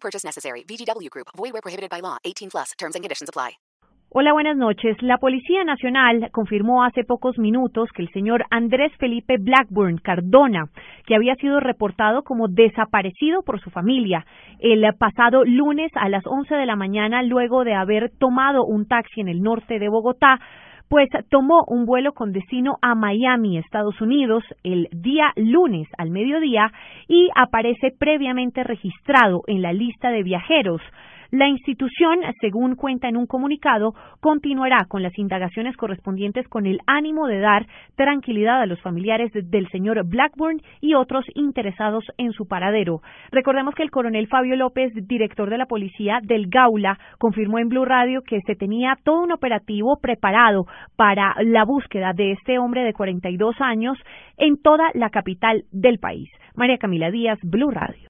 Purchase necessary. VGW Group. Void where prohibited by law. 18 plus. Terms and conditions apply. Hola, buenas noches. La Policía Nacional confirmó hace pocos minutos que el señor Andrés Felipe Blackburn Cardona, que había sido reportado como desaparecido por su familia el pasado lunes a las 11 de la mañana luego de haber tomado un taxi en el norte de Bogotá, pues tomó un vuelo con destino a Miami, Estados Unidos, el día lunes al mediodía y aparece previamente registrado en la lista de viajeros. La institución, según cuenta en un comunicado, continuará con las indagaciones correspondientes con el ánimo de dar tranquilidad a los familiares del señor Blackburn y otros interesados en su paradero. Recordemos que el coronel Fabio López, director de la policía del Gaula, confirmó en Blue Radio que se tenía todo un operativo preparado para la búsqueda de este hombre de 42 años en toda la capital del país. María Camila Díaz, Blue Radio.